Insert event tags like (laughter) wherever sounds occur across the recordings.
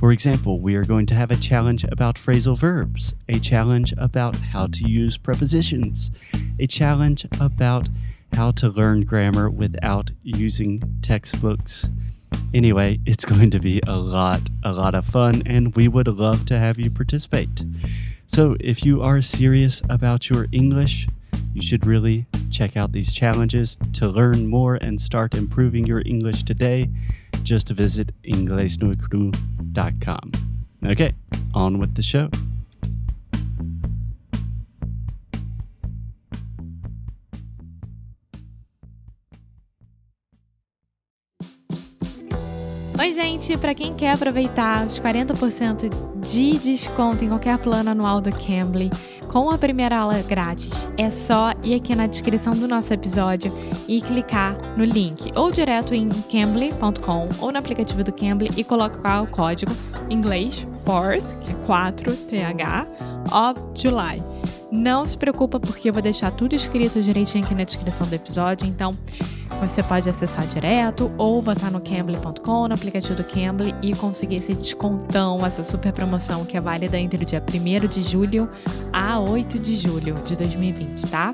For example, we are going to have a challenge about phrasal verbs, a challenge about how to use prepositions, a challenge about how to learn grammar without using textbooks. Anyway, it's going to be a lot, a lot of fun, and we would love to have you participate. So, if you are serious about your English, you should really check out these challenges to learn more and start improving your English today. Just visit inglesnuecru.com. Okay, on with the show. Oi, gente! Para quem quer aproveitar os 40% de desconto em qualquer plano anual do Cambly, com a primeira aula grátis, é só ir aqui na descrição do nosso episódio e clicar no link, ou direto em cambly.com ou no aplicativo do Cambly e colocar o código inglês 4 que é 4TH, of July. Não se preocupa porque eu vou deixar tudo escrito direitinho aqui na descrição do episódio, então você pode acessar direto ou botar no Cambly.com, no aplicativo do Cambly e conseguir esse descontão, essa super promoção que é válida entre o dia 1 de julho a 8 de julho de 2020, tá?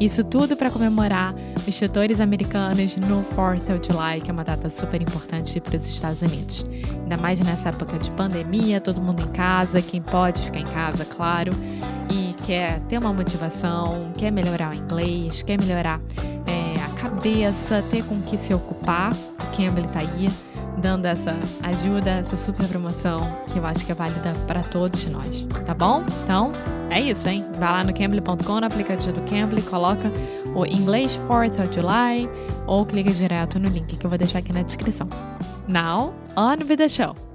Isso tudo para comemorar os tutores americanos no 4th of July, que é uma data super importante para os Estados Unidos. Ainda mais nessa época de pandemia, todo mundo em casa, quem pode ficar em casa, claro, e quer ter uma motivação, quer melhorar o inglês, quer melhorar cabeça, ter com que se ocupar. O Cambly tá aí dando essa ajuda, essa super promoção que eu acho que é válida para todos nós, tá bom? Então, é isso, hein? Vai lá no cambly.com, no aplicativo do Cambly, coloca o inglês 4th of July ou clica direto no link que eu vou deixar aqui na descrição. Now, on with the show!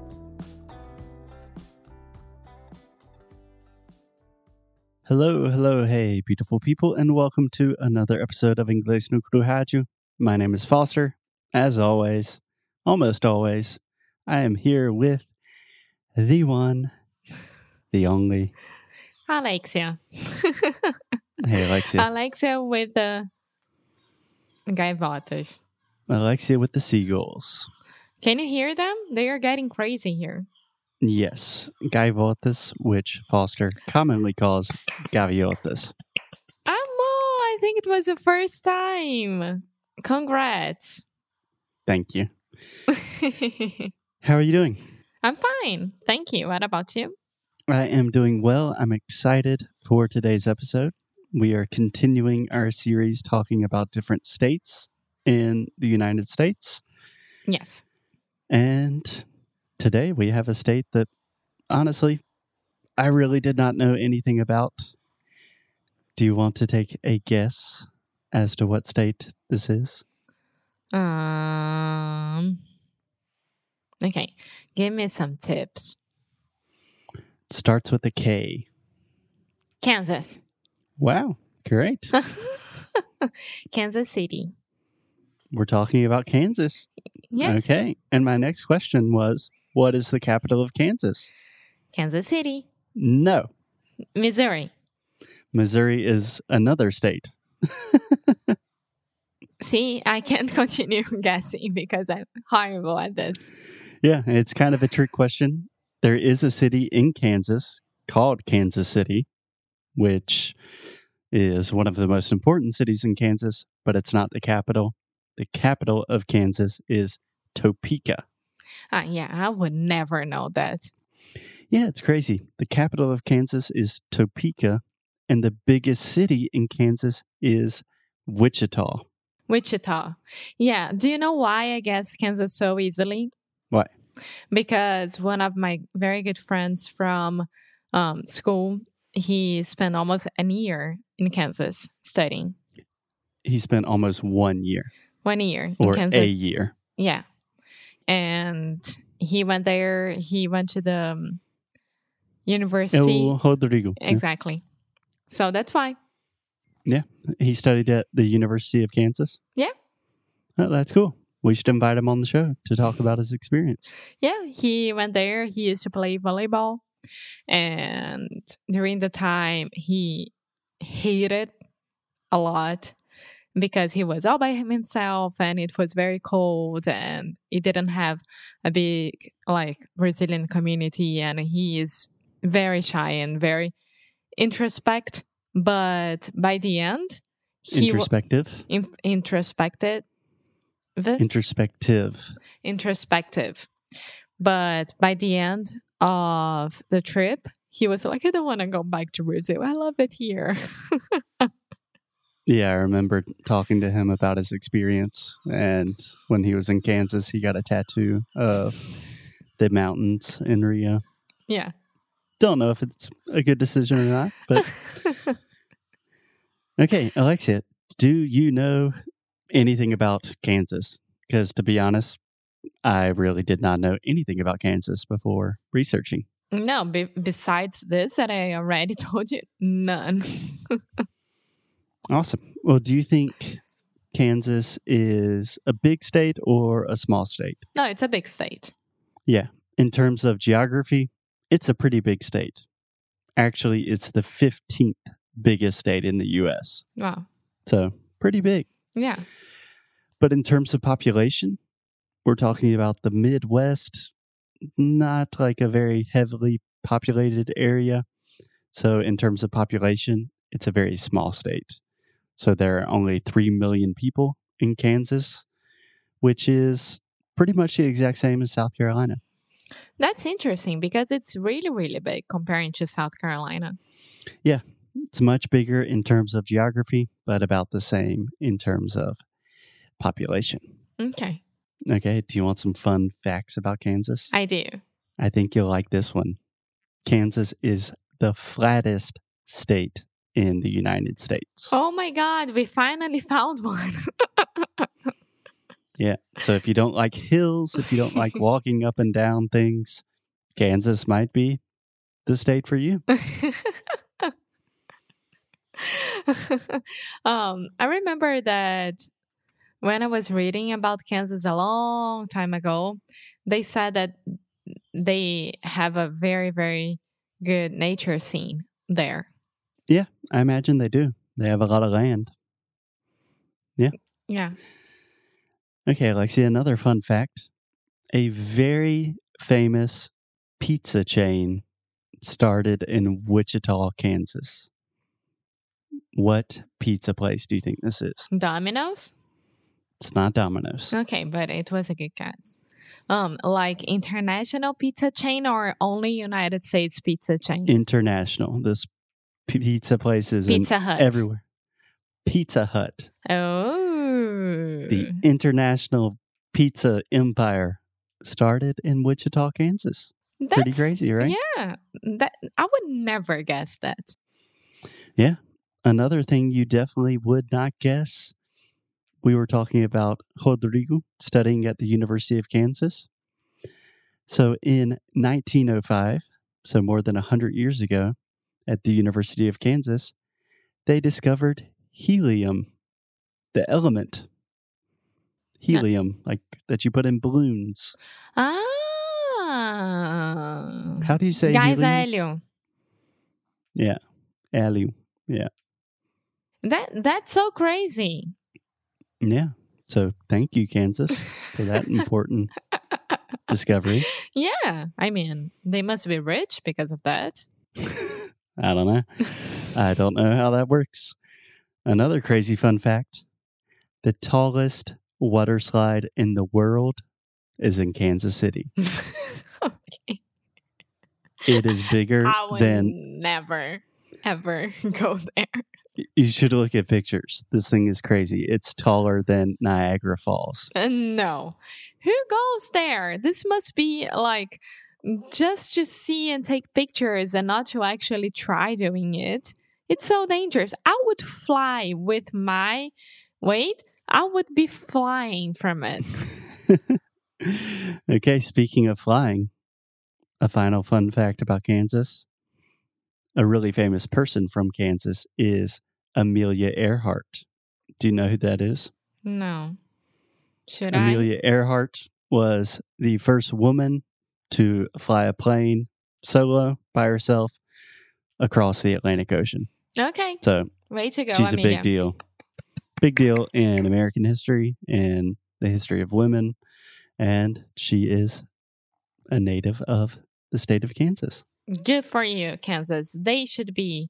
Hello, hello, hey, beautiful people, and welcome to another episode of Inglês no Rádio. My name is Foster. As always, almost always, I am here with the one, the only Alexia. (laughs) hey, Alexia. Alexia with the gaivotas. Alexia with the seagulls. Can you hear them? They are getting crazy here. Yes, gaivotas, which Foster commonly calls gaviotas. Amor, I think it was the first time. Congrats. Thank you. (laughs) How are you doing? I'm fine. Thank you. What about you? I am doing well. I'm excited for today's episode. We are continuing our series talking about different states in the United States. Yes. And today we have a state that honestly I really did not know anything about. Do you want to take a guess as to what state this is? Um Okay. Give me some tips. It starts with a K. Kansas. Wow, great. (laughs) Kansas City. We're talking about Kansas. Yes. Okay. And my next question was what is the capital of Kansas? Kansas City. No. Missouri. Missouri is another state. (laughs) See, I can't (laughs) continue guessing because I'm horrible at this. Yeah, it's kind of a trick question. There is a city in Kansas called Kansas City, which is one of the most important cities in Kansas, but it's not the capital. The capital of Kansas is Topeka. Uh, yeah, I would never know that. Yeah, it's crazy. The capital of Kansas is Topeka, and the biggest city in Kansas is Wichita. Wichita. Yeah. Do you know why I guess Kansas so easily? Why? Because one of my very good friends from um, school, he spent almost a year in Kansas studying. He spent almost one year One year or in Kansas. a year. Yeah. And he went there. He went to the um, university. El Rodrigo. Yeah. Exactly. So that's why. Yeah. He studied at the University of Kansas. Yeah. Oh, that's cool. We should invite him on the show to talk about his experience. Yeah, he went there. He used to play volleyball. And during the time, he hated a lot because he was all by himself and it was very cold and he didn't have a big, like, Brazilian community. And he is very shy and very introspect. But by the end, he Introspective. in- introspected. Introspective. introspective. But by the end of the trip, he was like, I don't want to go back to Brazil. I love it here. (laughs) Yeah, I remember talking to him about his experience. And when he was in Kansas, he got a tattoo of the mountains in Rio. yeah. Don't know if it's a good decision or not, but (laughs) okay, Alexia, do you know anything about Kansas? Because to be honest, I really did not know anything about Kansas before researching. no, be- besides this that I already (laughs) told you, none. (laughs) Awesome. Well, do you think Kansas is a big state or a small state? no, it's a big state. Yeah. In terms of geography, it's a pretty big state. Actually, it's the 15th biggest state in the US. Wow. So, pretty big. Yeah. But in terms of population, we're talking about the Midwest, not like a very heavily populated area. So, in terms of population, it's a very small state. So, there are only 3 million people in Kansas, which is pretty much the exact same as South Carolina. That's interesting because it's really, really big comparing to South Carolina. Yeah, it's much bigger in terms of geography, but about the same in terms of population. Okay. Okay, do you want some fun facts about Kansas? I do. I think you'll like this one. Kansas is the flattest state in the United States. Oh my God, we finally (laughs) found one. Yeah. So if you don't like hills, if you don't like (laughs) walking up and down things, Kansas might be the state for you. (laughs) um, I remember that when I was reading about Kansas a long time ago, they said that they have a very, very good nature scene there. I imagine they do. They have a lot of land. Yeah. Yeah. Okay, Alexia, another fun fact. A very famous pizza chain started in Wichita, Kansas. What pizza place do you think this is? Domino's? It's not Domino's. Okay, but it was a good guess. Um, like international pizza chain or only United States pizza chain? International. This pizza places Pizza Hut. everywhere. Pizza Hut, Oh. the international pizza empire, started in Wichita, Kansas. Pretty crazy, right? Yeah. That I would never guess that. Yeah. Another thing you definitely would not guess. We were talking about Rodrigo studying at the University of Kansas. So in 1905, so more than 100 years ago, at the University of Kansas, they discovered helium, the element. Helium, like that you put in balloons. Ah. How do you say Gás helium? hélio. Helium. Yeah. That that's so crazy. Yeah. So thank you, Kansas, for that (laughs) important discovery. Yeah. I mean, they must be rich because of that. (laughs) I don't know. I don't know how that works. Another crazy fun fact the tallest water slide in the world is in Kansas City. (laughs) okay. It is bigger than never ever (laughs) go there. you should look at pictures. This thing is crazy. It's taller than Niagara Falls. Uh, no. Who goes there? This must be like just to see and take pictures and not to actually try doing it. It's so dangerous. I would fly with my weight. I would be flying from it. (laughs) okay, speaking of flying, a final fun fact about Kansas. A really famous person from Kansas is Amelia Earhart. Do you know who that is? No. Should I Amelia Earhart was the first woman to fly a plane solo by herself across the Atlantic Ocean. Okay. So Way to go, she's a big deal. Big deal in American history and the history of women. And she is a native of the state of Kansas. Good for you, Kansas. They should be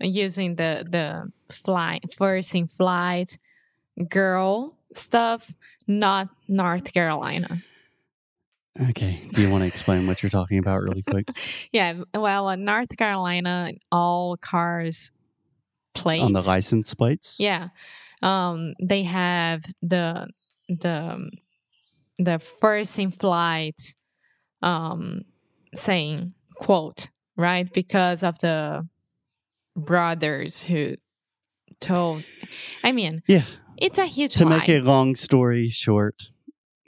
using the the fly first in flight girl stuff, not North Carolina. Okay. Do you want to explain what you're talking about really quick? (laughs) Yeah, well, in North Carolina, all cars plates On the license plates? Yeah. Um they have the the the first in flight um saying quote, right? Because of the brothers who told I mean, Yeah. it's a huge To lie. make a long story short,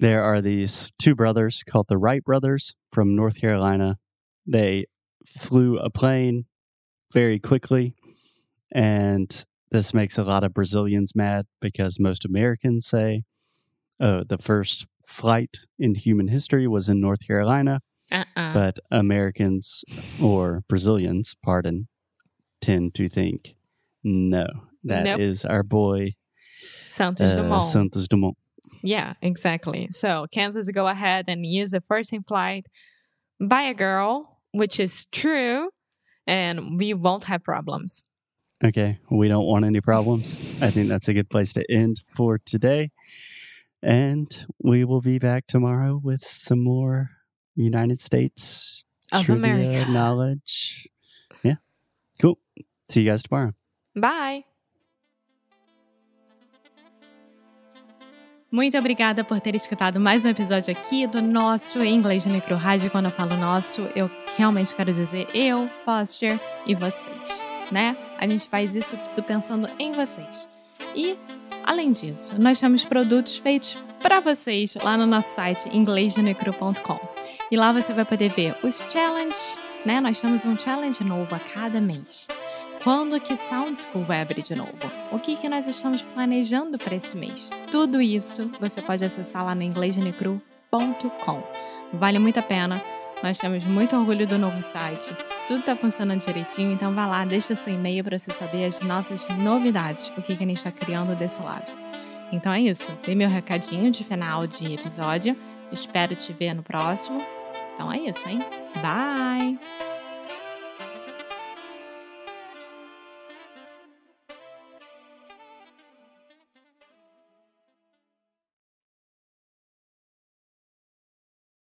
there are these two brothers called the Wright brothers from North Carolina. They flew a plane very quickly, and this makes a lot of Brazilians mad because most Americans say, oh, the first flight in human history was in North Carolina, uh-uh. but Americans or Brazilians, pardon, tend to think, no, that is Nope. our boy Santos uh, Dumont. Santos Dumont. Yeah, exactly. So Kansas go ahead and use the first in flight by a girl, which is true, and we won't have problems. Okay, we don't want any problems. I think that's a good place to end for today. And we will be back tomorrow with some more United States Of trivia America. knowledge. Yeah, cool. See you guys tomorrow. Bye! Muito obrigada por ter escutado mais um episódio aqui do nosso Inglês no Micro Rádio. Quando eu falo nosso, eu realmente quero dizer eu, Foster e vocês, né? A gente faz isso tudo pensando em vocês. E, além disso, nós temos produtos feitos para vocês lá no nosso site inglêsnecru.com. E lá você vai poder ver os challenges, né? Nós temos um challenge novo a cada mês. Quando que Sound School vai abrir de novo? O que, que nós estamos planejando para esse mês? Tudo isso você pode acessar lá no inglêsnecru.com. Vale muito a pena. Nós temos muito orgulho do novo site. Tudo está funcionando direitinho, então vá lá, deixa seu e-mail para você saber as nossas novidades, o que, que a gente está criando desse lado. Então é isso. Dei meu recadinho de final de episódio. Espero te ver no próximo. Então é isso, hein? Bye!